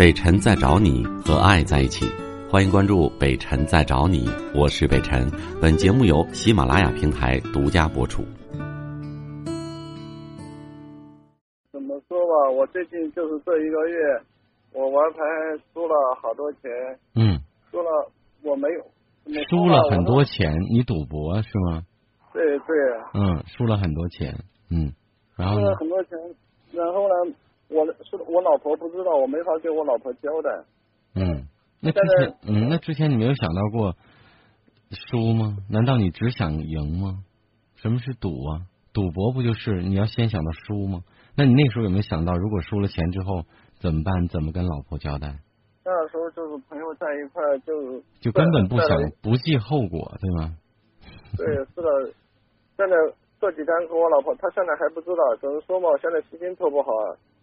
北辰在找你和爱在一起，欢迎关注北辰在找你，我是北辰。本节目由喜马拉雅平台独家播出。怎么说吧，我最近就是这一个月，我玩牌输了好多钱，嗯，输了我没有，输了很多钱，你赌博是吗？对对，嗯，输了很多钱，嗯，然后输呢了很多钱，老婆不知道，我没法给我老婆交代。嗯，那之前嗯，那之前你没有想到过输吗？难道你只想赢吗？什么是赌啊？赌博不就是你要先想到输吗？那你那时候有没有想到，如果输了钱之后怎么办？怎么跟老婆交代？那时候就是朋友在一块儿就就根本不想不计后果，对吗？对，是的，现在这几天跟我老婆，她现在还不知道，只是说嘛，现在心情特不好。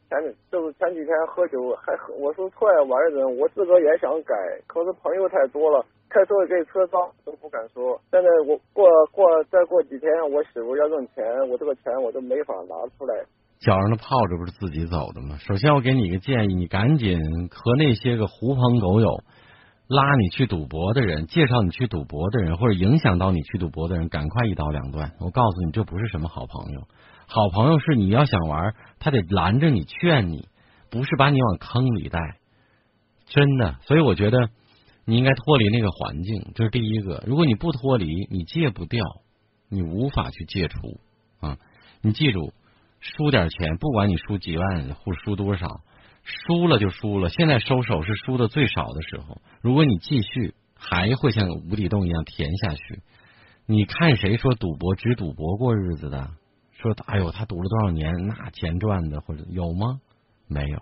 前就是前几天喝酒还喝，我是出来玩的人，我自个儿也想改，可是朋友太多了，开车给车脏都不敢说。现在我过过再过几天，我媳妇要挣钱，我这个钱我都没法拿出来。脚上的泡这不是自己走的吗？首先，我给你一个建议，你赶紧和那些个狐朋狗友拉你去赌博的人，介绍你去赌博的人，或者影响到你去赌博的人，赶快一刀两断。我告诉你，这不是什么好朋友。好朋友是你要想玩，他得拦着你，劝你，不是把你往坑里带。真的，所以我觉得你应该脱离那个环境，这是第一个。如果你不脱离，你戒不掉，你无法去戒除啊。你记住，输点钱，不管你输几万或输多少，输了就输了。现在收手是输的最少的时候。如果你继续，还会像无底洞一样填下去。你看谁说赌博只赌博过日子的？说哎呦，他赌了多少年，那钱赚的或者有吗？没有。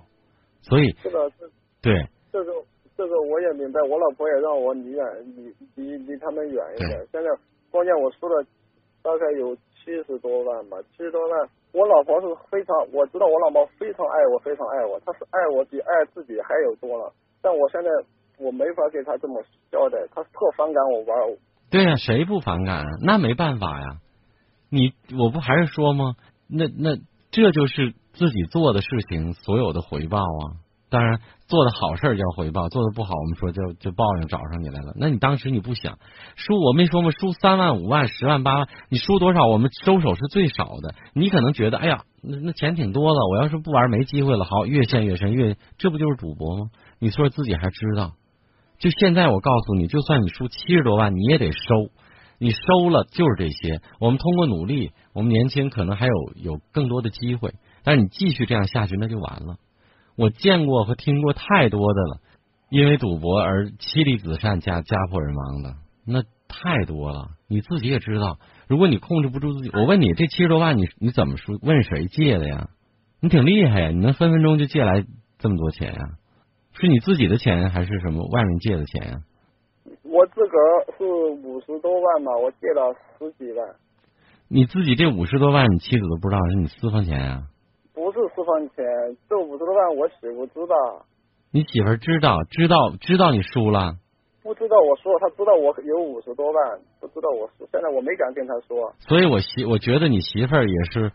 所以是的，这对，这个这个我也明白，我老婆也让我离远离离离他们远一点。现在关键我输了大概有七十多万吧，七十多万。我老婆是非常，我知道我老婆非常爱我，非常爱我，她是爱我比爱自己还有多了。但我现在我没法给她这么交代，她特反感我玩。对呀、谁不反感啊？那没办法呀。你我不还是说吗？那那这就是自己做的事情所有的回报啊。当然，做的好事叫回报，做的不好，我们说就就报应找上你来了。那你当时你不想输，我没说吗？输三万、五万、十万、八万，你输多少？我们收手是最少的。你可能觉得，哎呀，那那钱挺多了，我要是不玩没机会了。好，越陷越深，越这不就是赌博吗？你说自己还知道？就现在，我告诉你，就算你输七十多万，你也得收。你收了就是这些。我们通过努力，我们年轻可能还有有更多的机会，但是你继续这样下去，那就完了。我见过和听过太多的了，因为赌博而妻离子散、家家破人亡的，那太多了。你自己也知道，如果你控制不住自己，我问你，这七十多万你你怎么说？问谁借的呀？你挺厉害呀，你能分分钟就借来这么多钱呀？是你自己的钱还是什么外面借的钱呀？我自个儿是五十多万吧，我借了十几万，你自己这五十多万，你妻子都不知道是你私房钱呀？不是私房钱，这五十多万我媳妇知道。你媳妇知道，知道，知道你输了，不知道我输了，他知道我有五十多万，不知道我输，现在我没敢跟他说。所以我媳，我觉得你媳妇儿也是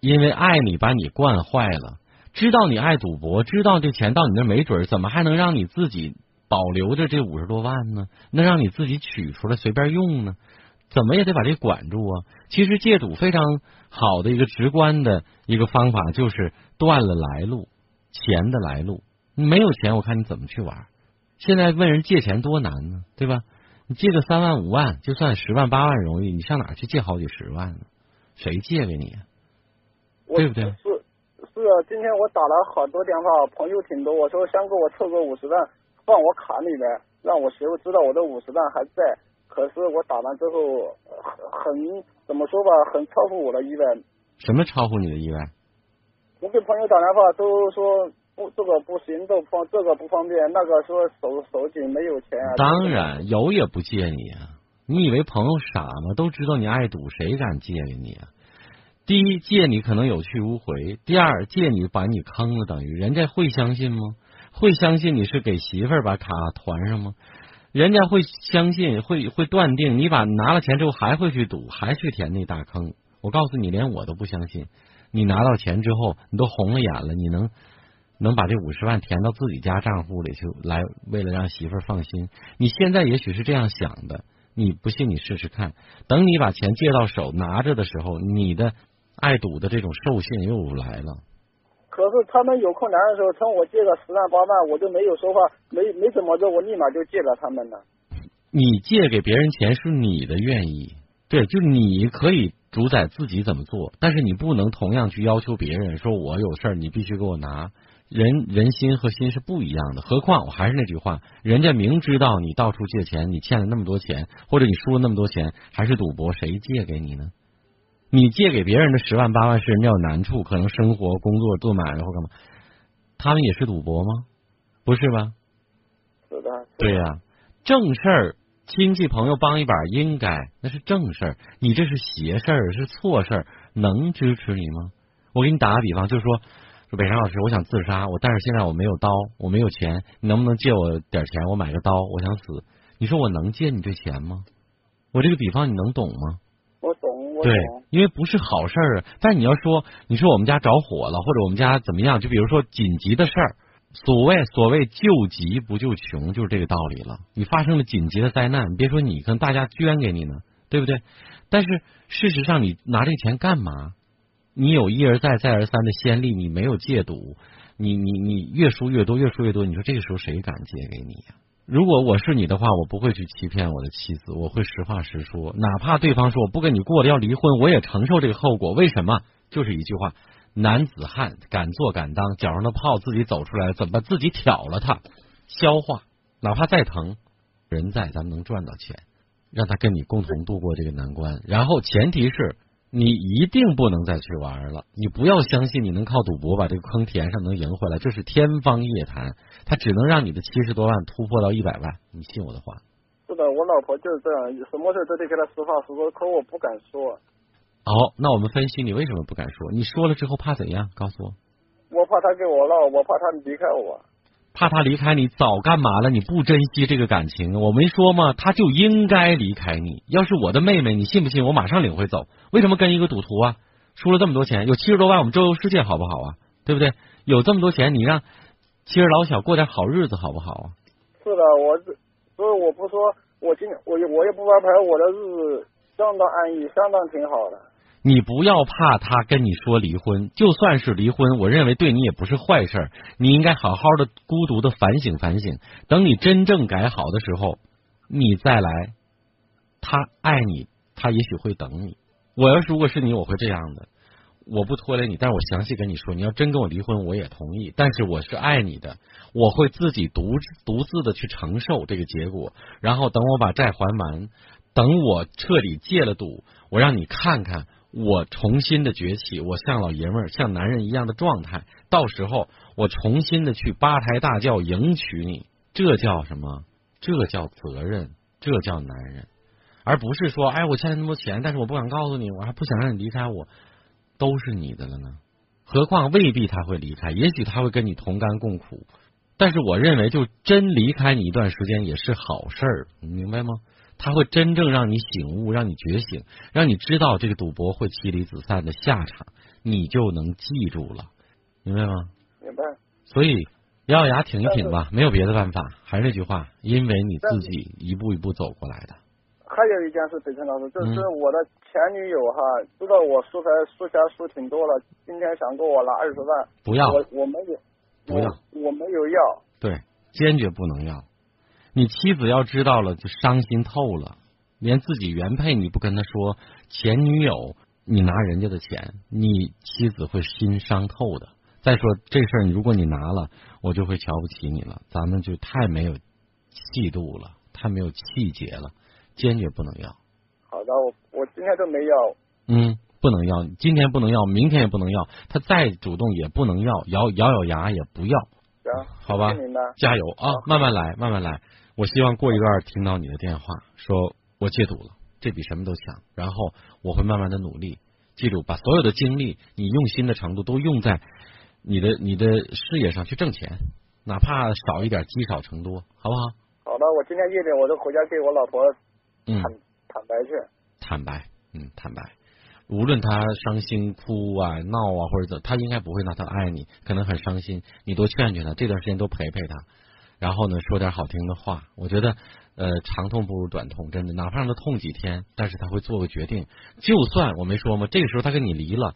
因为爱你把你惯坏了，知道你爱赌博，知道这钱到你那没准，怎么还能让你自己保留着这五十多万呢？那让你自己取出来随便用呢？怎么也得把这管住啊！其实戒赌非常好的一个直观的一个方法，就是断了来路，钱的来路。你没有钱，我看你怎么去玩？现在问人借钱多难呢，对吧？你借个三万五万，就算十万八万容易，你上哪去借好几十万呢？谁借给你啊？对不对是是啊，今天我打了好多电话，朋友挺多，我说先给我凑个五十万放我卡里边，让我媳妇知道我的五十万还在。可是我打完之后，呃很很怎么说吧，很超乎我的意外。什么超乎你的意外？我给朋友打电话都说不，这个不行，这方这个不方便，那个说手手紧没有钱啊。当然有也不借你啊！你以为朋友傻吗？都知道你爱赌，谁敢借给你啊？第一，借你可能有去无回；第二，借你把你坑了，等于人家会相信吗？会相信你是给媳妇儿把卡团上吗？人家会相信，会会断定你把拿了钱之后还会去赌，还去填那大坑。我告诉你，连我都不相信。你拿到钱之后，你都红了眼了，你能能把这五十万填到自己家账户里去，来为了让媳妇儿放心。你现在也许是这样想的，你不信你试试看。等你把钱借到手拿着的时候，你的爱赌的这种兽性又来了。可是他们有困难的时候，趁我借个十万八万，我就没有说话，没没怎么着，我立马就借了他们了。你借给别人钱是你的愿意，对，就你可以主宰自己怎么做，但是你不能同样去要求别人，说我有事儿你必须给我拿。人 人心和心是不一样的，何况我还是那句话，人家明知道你到处借钱，你欠了那么多钱，或者你输了那么多钱，还是赌博，谁借给你呢？你借给别人的十万八万是人家有难处，可能生活、工作、做买卖或干嘛，他们也是赌博吗？不是吧？是的。对呀，正事儿，亲戚朋友帮一把应该，那是正事儿。你这是邪事儿，是错事儿，能支持你吗？我给你打个比方，就是说，说北山老师，我想自杀，我但是现在我没有刀，我没有钱，你能不能借我点钱，我买个刀，我想死？你说我能借你这钱吗？我这个比方你能懂吗？对，因为不是好事儿。但你要说，你说我们家着火了，或者我们家怎么样？就比如说紧急的事儿，所谓所谓救急不救穷，就是这个道理了。你发生了紧急的灾难，别说你，跟大家捐给你呢，对不对？但是事实上，你拿这钱干嘛？你有一而再、再而三的先例，你没有戒赌，你你你越输越多，越输越多。你说这个时候谁敢借给你呀？如果我是你的话，我不会去欺骗我的妻子，我会实话实说，哪怕对方说我不跟你过了要离婚，我也承受这个后果。为什么？就是一句话：男子汉敢做敢当，脚上的泡自己走出来，怎么自己挑了它，消化，哪怕再疼，人在咱们能赚到钱，让他跟你共同度过这个难关。然后前提是。你一定不能再去玩了，你不要相信你能靠赌博把这个坑填上能赢回来，这是天方夜谭。他只能让你的七十多万突破到一百万，你信我的话。是的，我老婆就是这样，什么事都得跟她实话实说，可我不敢说。好，那我们分析你为什么不敢说？你说了之后怕怎样？告诉我。我怕他跟我闹，我怕他离开我。怕他离开你早干嘛了？你不珍惜这个感情，我没说吗？他就应该离开你。要是我的妹妹，你信不信我马上领回走？为什么跟一个赌徒啊？输了这么多钱，有七十多万，我们周游世界好不好啊？对不对？有这么多钱，你让妻儿老小过点好日子好不好啊？是的，我所以我不说，我今我我也不发牌，我的日子相当安逸，相当挺好的。你不要怕他跟你说离婚，就算是离婚，我认为对你也不是坏事儿。你应该好好的孤独的反省反省，等你真正改好的时候，你再来。他爱你，他也许会等你。我要是如果是你，我会这样的。我不拖累你，但是我详细跟你说，你要真跟我离婚，我也同意。但是我是爱你的，我会自己独独自的去承受这个结果。然后等我把债还完，等我彻底戒了赌，我让你看看。我重新的崛起，我像老爷们儿、像男人一样的状态，到时候我重新的去八抬大轿迎娶你，这叫什么？这叫责任，这叫男人，而不是说，哎，我欠了那么多钱，但是我不敢告诉你，我还不想让你离开我，都是你的了呢。何况未必他会离开，也许他会跟你同甘共苦，但是我认为，就真离开你一段时间也是好事儿，你明白吗？他会真正让你醒悟，让你觉醒，让你知道这个赌博会妻离子散的下场，你就能记住了，明白吗？明白。所以咬咬牙挺一挺吧，没有别的办法。还是那句话，因为你自己一步一步走过来的。还有一件事，北辰老师，就是我的前女友哈，知道我输牌输钱输挺多了，今天想给我拿二十万，不要，我我没有，不要，我没有要，对，坚决不能要。你妻子要知道了就伤心透了，连自己原配你不跟他说，前女友你拿人家的钱，你妻子会心伤透的。再说这事儿，如果你拿了，我就会瞧不起你了，咱们就太没有气度了，太没有气节了，坚决不能要。好的，我我今天都没要。嗯，不能要，今天不能要，明天也不能要，他再主动也不能要，咬咬咬牙也不要。行，好吧，加油啊，慢慢来，慢慢来。我希望过一段听到你的电话，说我戒赌了，这比什么都强。然后我会慢慢的努力，记住把所有的精力，你用心的程度都用在你的你的事业上去挣钱，哪怕少一点，积少成多，好不好？好的，我今天夜里我都回家给我老婆坦坦白去。坦白，嗯，坦白。无论他伤心、哭啊、闹啊，或者怎，他应该不会闹，他爱你，可能很伤心，你多劝劝他，这段时间多陪陪他，然后呢，说点好听的话。我觉得，呃，长痛不如短痛，真的，哪怕让他痛几天，但是他会做个决定。就算我没说吗？这个时候他跟你离了，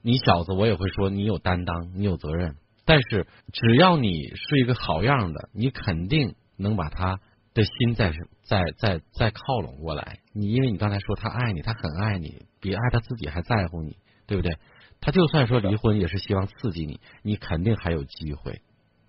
你小子，我也会说你有担当，你有责任。但是只要你是一个好样的，你肯定能把他的心再再再再靠拢过来。你因为你刚才说他爱你，他很爱你，比爱他自己还在乎你，对不对？他就算说离婚，也是希望刺激你，你肯定还有机会，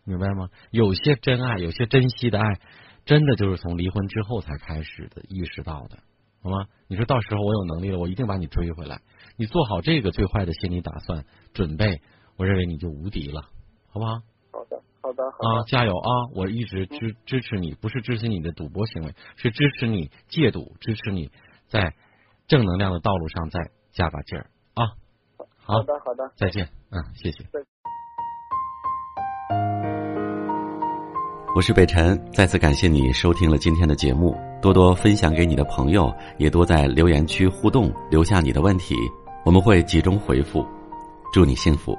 明白吗？有些真爱，有些珍惜的爱，真的就是从离婚之后才开始的，意识到的，好吗？你说到时候我有能力了，我一定把你追回来。你做好这个最坏的心理打算准备，我认为你就无敌了。好不好？好的，好的，好啊，加油啊！我一直支支持你，不是支持你的赌博行为，是支持你戒赌，支持你在正能量的道路上再加把劲儿啊！好的，好的，再见，嗯，谢谢。我是北辰，再次感谢你收听了今天的节目，多多分享给你的朋友，也多在留言区互动，留下你的问题，我们会集中回复。祝你幸福。